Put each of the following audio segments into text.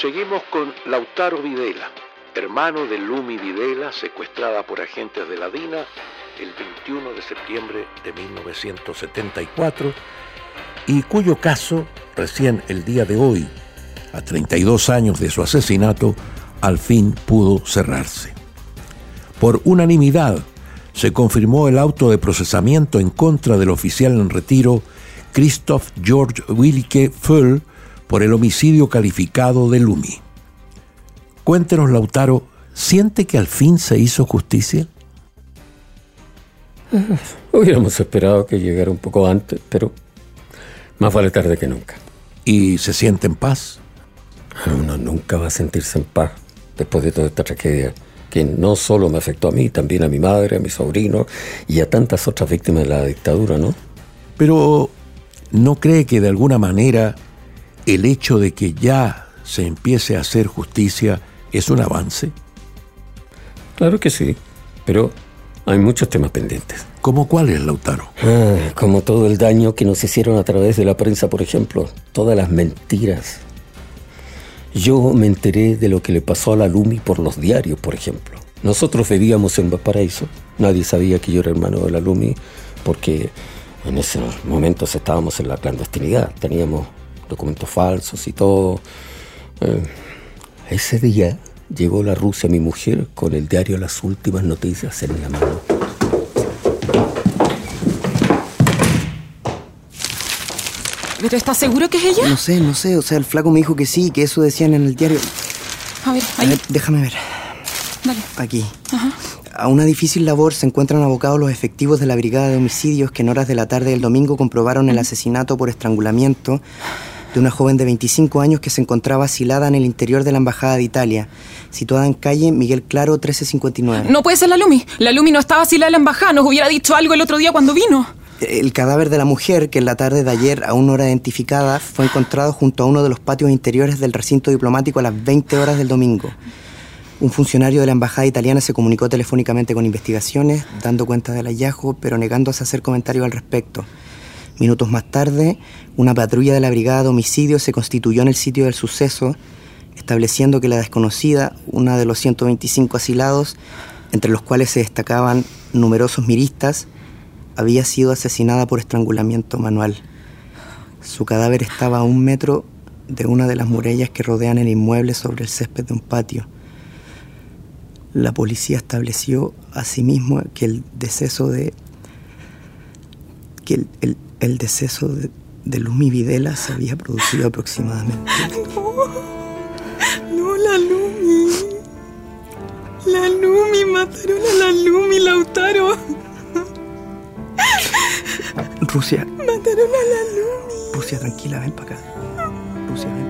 Seguimos con Lautaro Videla, hermano de Lumi Videla, secuestrada por agentes de la DINA el 21 de septiembre de 1974 y cuyo caso, recién el día de hoy, a 32 años de su asesinato, al fin pudo cerrarse. Por unanimidad, se confirmó el auto de procesamiento en contra del oficial en retiro Christoph George Willike Föll por el homicidio calificado de Lumi. Cuéntenos, Lautaro, ¿siente que al fin se hizo justicia? Hubiéramos esperado que llegara un poco antes, pero más vale tarde que nunca. ¿Y se siente en paz? Uno nunca va a sentirse en paz después de toda esta tragedia, que no solo me afectó a mí, también a mi madre, a mi sobrino y a tantas otras víctimas de la dictadura, ¿no? Pero, ¿no cree que de alguna manera el hecho de que ya se empiece a hacer justicia es un avance? Claro que sí, pero hay muchos temas pendientes. ¿Cómo cuáles, Lautaro? Ah, como todo el daño que nos hicieron a través de la prensa, por ejemplo. Todas las mentiras. Yo me enteré de lo que le pasó a la Lumi por los diarios, por ejemplo. Nosotros vivíamos en Valparaíso. Nadie sabía que yo era hermano de la Lumi porque en esos momentos estábamos en la clandestinidad. Teníamos documentos falsos y todo. Eh, ese día llegó la Rusia mi mujer con el diario Las Últimas Noticias en la mano. ¿Pero estás seguro que es ella? No sé, no sé. O sea, el flaco me dijo que sí, que eso decían en el diario. A ver, A ahí. ver, déjame ver. Dale. Aquí. A una difícil labor se encuentran abocados los efectivos de la Brigada de Homicidios que en horas de la tarde del domingo comprobaron el asesinato por estrangulamiento de una joven de 25 años que se encontraba asilada en el interior de la Embajada de Italia, situada en calle Miguel Claro 1359. No puede ser la Lumi. La Lumi no estaba así la de la embajada. Nos hubiera dicho algo el otro día cuando vino. El cadáver de la mujer, que en la tarde de ayer, aún no era identificada, fue encontrado junto a uno de los patios interiores del recinto diplomático a las 20 horas del domingo. Un funcionario de la embajada italiana se comunicó telefónicamente con investigaciones, dando cuenta del hallazgo, pero negándose a hacer comentarios al respecto. Minutos más tarde, una patrulla de la Brigada de Homicidios se constituyó en el sitio del suceso, estableciendo que la desconocida, una de los 125 asilados, entre los cuales se destacaban numerosos miristas, había sido asesinada por estrangulamiento manual. Su cadáver estaba a un metro de una de las murallas que rodean el inmueble sobre el césped de un patio. La policía estableció asimismo que el deceso de. que el, el- el deceso de, de Lumi Videla se había producido aproximadamente. No, la Lumi. La Lumi. Mataron a la Lumi, Lautaro. Rusia, Mataron a la Lumi. Rusia, tranquila, ven para acá. Rusia, ven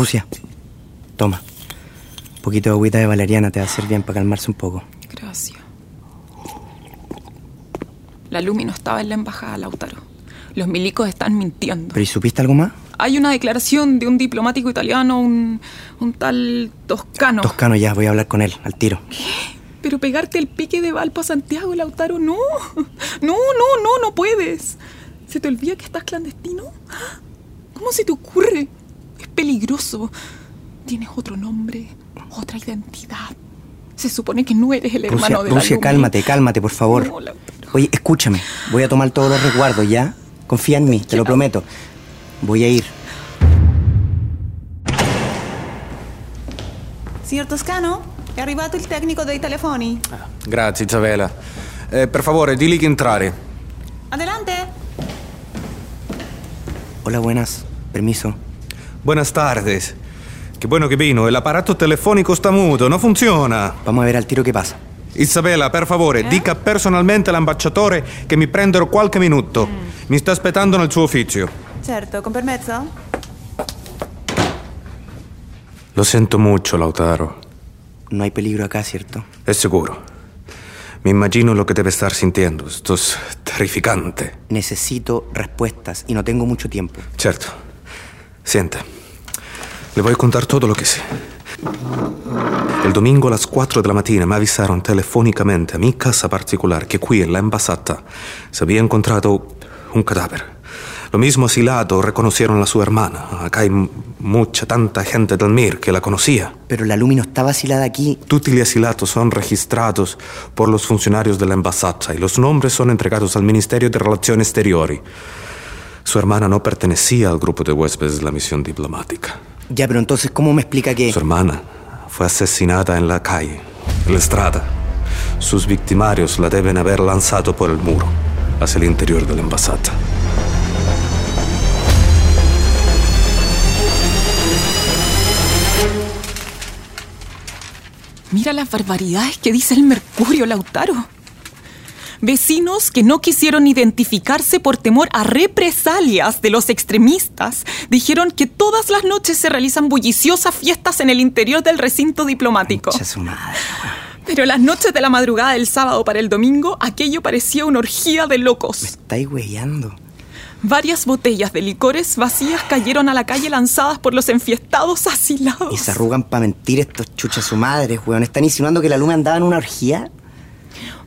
Rusia, toma. Un poquito de agüita de valeriana te va a hacer bien para calmarse un poco. Gracias. La Lumi no estaba en la embajada, Lautaro. Los milicos están mintiendo. ¿Pero y supiste algo más? Hay una declaración de un diplomático italiano, un, un tal Toscano. Toscano ya, voy a hablar con él, al tiro. Pero pegarte el pique de Valpo a Santiago, Lautaro, no. No, no, no, no puedes. ¿Se te olvida que estás clandestino? ¿Cómo se te ocurre? Peligroso. Tienes otro nombre, otra identidad. Se supone que no eres el Rusia, hermano de la Rusia, Lumi. cálmate, cálmate, por favor. No. Oye, escúchame. Voy a tomar todos los resguardos, ¿ya? Confía en mí, te lo prometo. Voy a ir. Signor Toscano, è arrivato il tecnico dei telefoni. Grazie Isabella. Eh, per favore, digli che entrare. Adelante. Hola, buenas. Permiso. Buenas tardes. Qué bueno que vino. El aparato telefónico está muto, no funziona. Vamos a ver al tiro qué pasa. Isabella, per favore, dica personalmente all'ambasciatore che mi prenderò qualche minuto. Mi sta aspettando nel suo ufficio. Certo, con permesso. Lo sento mucho, Lautaro. No hay peligro acá, ¿cierto? Es seguro. Me imagino lo que debe estar sintiendo. Esto es terrificante. Necesito respuestas y no tengo mucho tiempo. Certo. Sienta. Le voy a contar todo lo que sé. El domingo a las 4 de la mattina me avisaron telefónicamente a mi casa particular que qui en la embasata se había encontrado un cadáver. Lo mismo asilado reconocieron a su hermana. Acá hay mucha, tanta gente del MIR que la conocía. Pero la Lumi no estaba asilada aquí. Tutti gli asilatos son registrados por los funcionarios de la embajada y los nombres son entregados al Ministerio de Relaciones Exteriores. Su hermana no pertenecía al grupo de huéspedes de la misión diplomática. Ya, pero entonces, ¿cómo me explica que...? Su hermana fue asesinada en la calle, en la estrada. Sus victimarios la deben haber lanzado por el muro hacia el interior de la embajada. Mira las barbaridades que dice el Mercurio, Lautaro. Vecinos que no quisieron identificarse por temor a represalias de los extremistas dijeron que todas las noches se realizan bulliciosas fiestas en el interior del recinto diplomático. Su madre. Pero las noches de la madrugada del sábado para el domingo, aquello parecía una orgía de locos. Estáis huellando. Varias botellas de licores vacías cayeron a la calle lanzadas por los enfiestados asilados. Y se arrugan para mentir estos chuchas su madre, weón. ¿Están insinuando que la Lumi andaba en una orgía?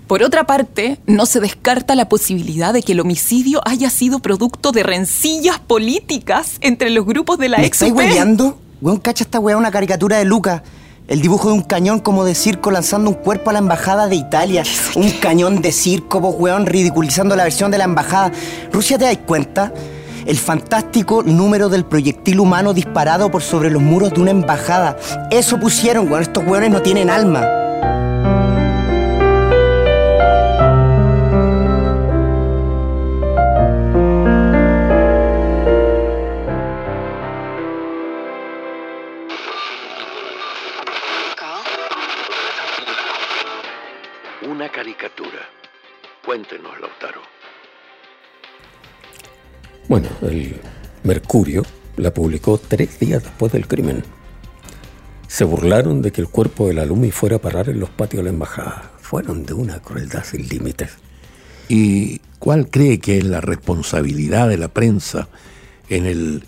Por otra parte, no se descarta la posibilidad de que el homicidio haya sido producto de rencillas políticas entre los grupos de la ¿Me ex estáis hueveando? Weón, cacha esta weá una caricatura de Luca. El dibujo de un cañón como de circo lanzando un cuerpo a la embajada de Italia. Un cañón de circo, vos, weón, ridiculizando la versión de la embajada. Rusia, ¿te das cuenta? El fantástico número del proyectil humano disparado por sobre los muros de una embajada. Eso pusieron, weón. Estos weones no tienen alma. El Mercurio la publicó tres días después del crimen. Se burlaron de que el cuerpo de la Lumi fuera a parar en los patios de la embajada. Fueron de una crueldad sin límites. ¿Y cuál cree que es la responsabilidad de la prensa en el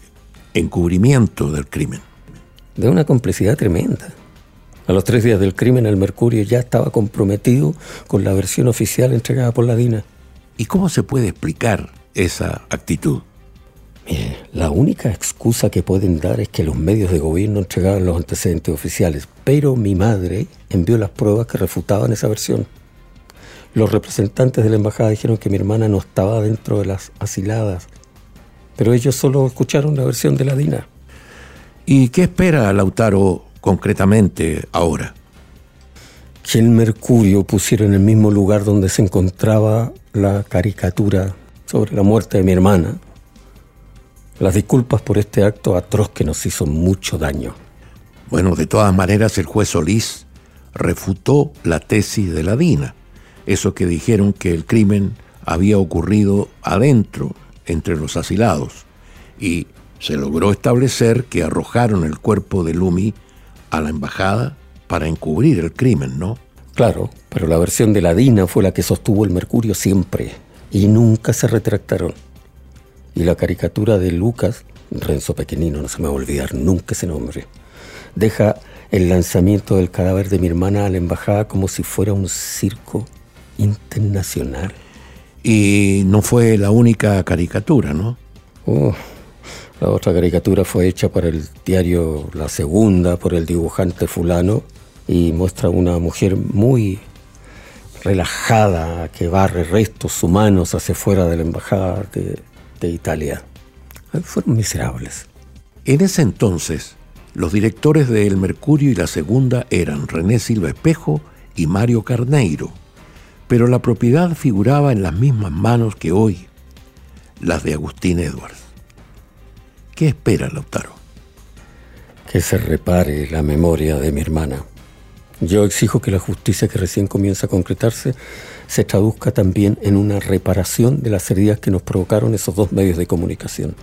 encubrimiento del crimen? De una complicidad tremenda. A los tres días del crimen, el Mercurio ya estaba comprometido con la versión oficial entregada por la DINA. ¿Y cómo se puede explicar esa actitud? Mire, la única excusa que pueden dar es que los medios de gobierno entregaban los antecedentes oficiales, pero mi madre envió las pruebas que refutaban esa versión. Los representantes de la embajada dijeron que mi hermana no estaba dentro de las asiladas, pero ellos solo escucharon la versión de la DINA. ¿Y qué espera Lautaro concretamente ahora? Que el Mercurio pusiera en el mismo lugar donde se encontraba la caricatura sobre la muerte de mi hermana las disculpas por este acto atroz que nos hizo mucho daño. Bueno, de todas maneras el juez Solís refutó la tesis de la DINA, eso que dijeron que el crimen había ocurrido adentro, entre los asilados, y se logró establecer que arrojaron el cuerpo de Lumi a la embajada para encubrir el crimen, ¿no? Claro, pero la versión de la DINA fue la que sostuvo el Mercurio siempre, y nunca se retractaron. Y la caricatura de Lucas, Renzo Pequeñino, no se me va a olvidar nunca ese nombre, deja el lanzamiento del cadáver de mi hermana a la embajada como si fuera un circo internacional. Y no fue la única caricatura, ¿no? Oh, la otra caricatura fue hecha para el diario La Segunda por el dibujante fulano y muestra una mujer muy relajada que barre restos humanos hacia fuera de la embajada de, de Italia. Fueron miserables. En ese entonces, los directores de El Mercurio y la Segunda eran René Silva Espejo y Mario Carneiro, pero la propiedad figuraba en las mismas manos que hoy, las de Agustín Edwards. ¿Qué espera Lautaro? Que se repare la memoria de mi hermana. Yo exijo que la justicia que recién comienza a concretarse se traduzca también en una reparación de las heridas que nos provocaron esos dos medios de comunicación.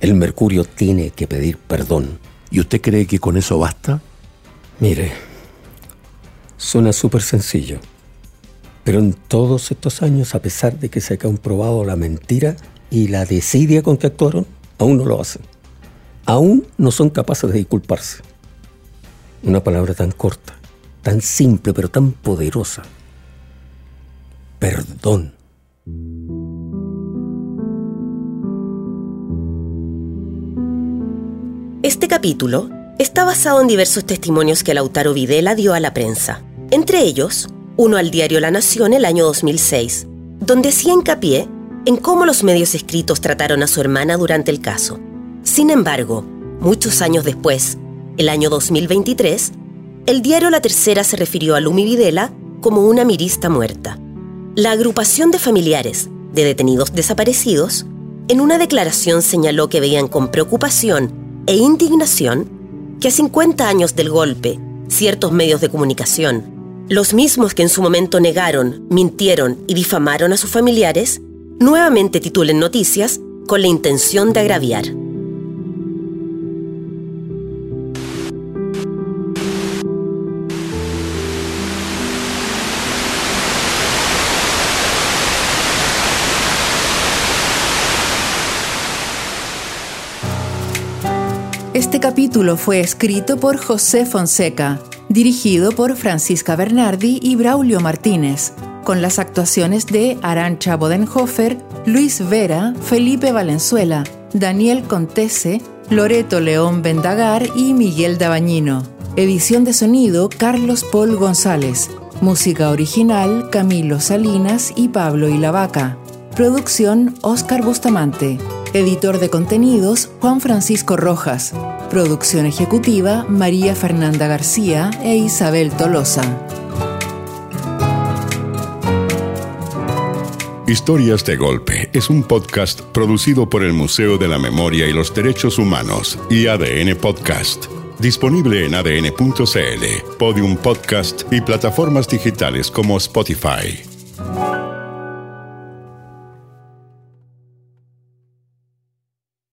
El Mercurio tiene que pedir perdón. ¿Y usted cree que con eso basta? Mire, suena súper sencillo. Pero en todos estos años, a pesar de que se ha comprobado la mentira y la desidia con que actuaron, aún no lo hacen. Aún no son capaces de disculparse. Una palabra tan corta, tan simple, pero tan poderosa. Perdón. Este capítulo está basado en diversos testimonios que Lautaro Videla dio a la prensa. Entre ellos, uno al diario La Nación el año 2006, donde hacía hincapié en cómo los medios escritos trataron a su hermana durante el caso. Sin embargo, muchos años después, el año 2023, el diario La Tercera se refirió a Lumi Videla como una mirista muerta. La agrupación de familiares de detenidos desaparecidos en una declaración señaló que veían con preocupación e indignación que a 50 años del golpe, ciertos medios de comunicación, los mismos que en su momento negaron, mintieron y difamaron a sus familiares, nuevamente titulen noticias con la intención de agraviar. Este capítulo fue escrito por José Fonseca, dirigido por Francisca Bernardi y Braulio Martínez, con las actuaciones de Arancha Bodenhofer, Luis Vera, Felipe Valenzuela, Daniel Contese, Loreto León Vendagar y Miguel Dabañino. Edición de sonido Carlos Paul González. Música original Camilo Salinas y Pablo Ilavaca. Producción Oscar Bustamante. Editor de contenidos Juan Francisco Rojas. Producción ejecutiva María Fernanda García e Isabel Tolosa. Historias de Golpe es un podcast producido por el Museo de la Memoria y los Derechos Humanos y ADN Podcast. Disponible en adn.cl, Podium Podcast y plataformas digitales como Spotify.